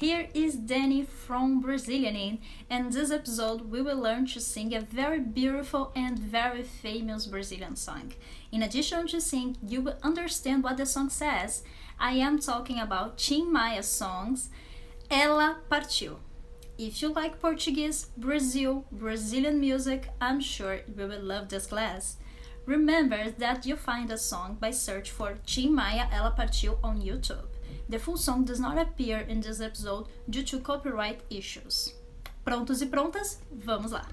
Danny from Brazilian and this episode we will learn to sing a very beautiful and very famous Brazilian song. In addition to sing, you will understand what the song says. I am talking about Tim Maia songs Ela Partiu. If you like Portuguese, Brazil, Brazilian music, I'm sure you will love this class. Remember that you find a song by search for Tim Maia Ela Partiu on YouTube. The full song does not appear in this episode due to copyright issues. Prontos e prontas? Vamos lá!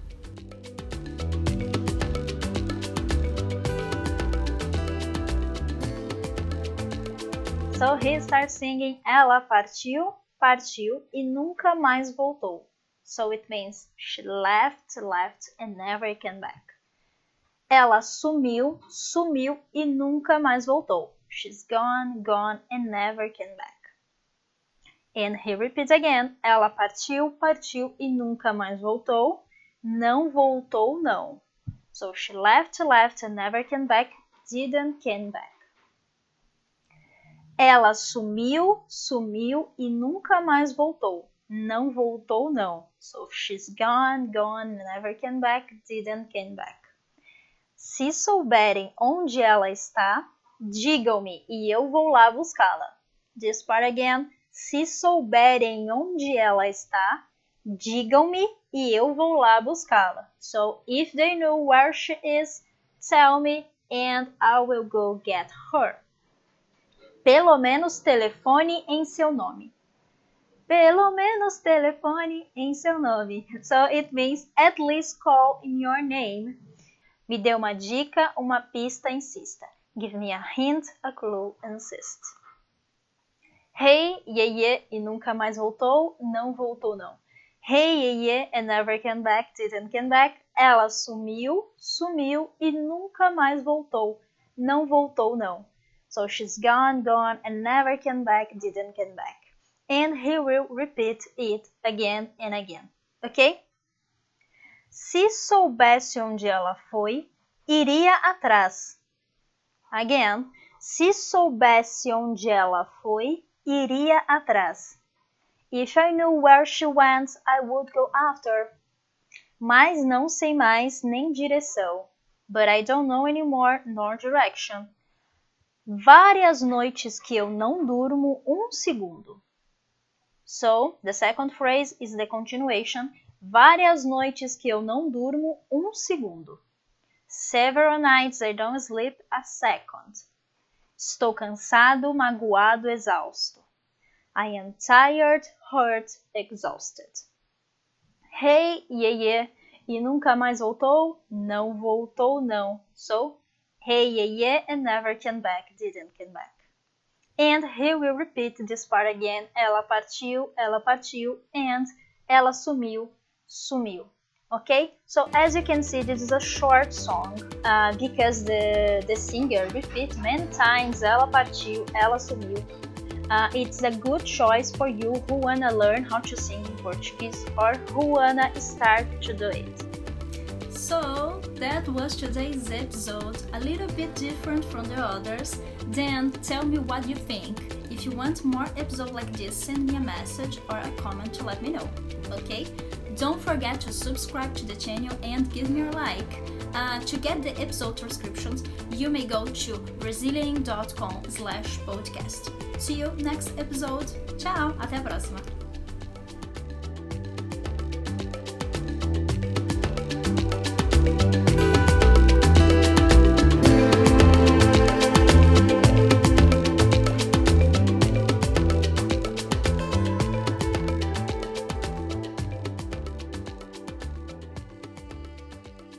So he starts singing Ela partiu, partiu e nunca mais voltou. So it means she left, left and never came back. Ela sumiu, sumiu e nunca mais voltou. She's gone, gone and never came back. And he repeats again. Ela partiu, partiu e nunca mais voltou. Não voltou, não. So she left, left and never came back. Didn't came back. Ela sumiu, sumiu e nunca mais voltou. Não voltou, não. So she's gone, gone, never came back, didn't came back. Se souberem onde ela está, digam-me e eu vou lá buscá-la. Again. Se souberem onde ela está, digam-me e eu vou lá buscá-la. So if they know where she is, tell me and I will go get her. Pelo menos telefone em seu nome. Pelo menos telefone em seu nome. So it means at least call in your name. Me dê uma dica, uma pista, insista. Give me a hint, a clue, insist. Hey, yeah, yeah, e nunca mais voltou, não voltou não. Hey, yeah, yeah, and never came back, didn't come back. Ela sumiu, sumiu e nunca mais voltou. Não voltou não. So she's gone, gone, and never came back, didn't come back. And he will repeat it again and again. Ok? Se soubesse onde ela foi, iria atrás. Again, se soubesse onde ela foi, iria atrás. If I knew where she went, I would go after. Mas não sei mais nem direção. But I don't know anymore nor direction. Várias noites que eu não durmo um segundo. So, the second phrase is the continuation Várias noites que eu não durmo um segundo. Several nights I don't sleep a second. Estou cansado, magoado, exausto. I am tired, hurt, exhausted. Hey, yeah, yeah. E nunca mais voltou? Não voltou, não. So, hey, yeah, yeah, and never came back, didn't come back. And he will repeat this part again. Ela partiu, ela partiu, and ela sumiu, sumiu. Okay, so as you can see, this is a short song uh, because the, the singer repeats many times ela partiu, ela sumiu. Uh, it's a good choice for you who wanna learn how to sing in Portuguese or who wanna start to do it. So that was today's episode, a little bit different from the others. Then tell me what you think. If you want more episodes like this, send me a message or a comment to let me know. Okay? Don't forget to subscribe to the channel and give me a like. Uh, to get the episode transcriptions, you may go to brazilian.com slash podcast. See you next episode. Ciao, até a próxima.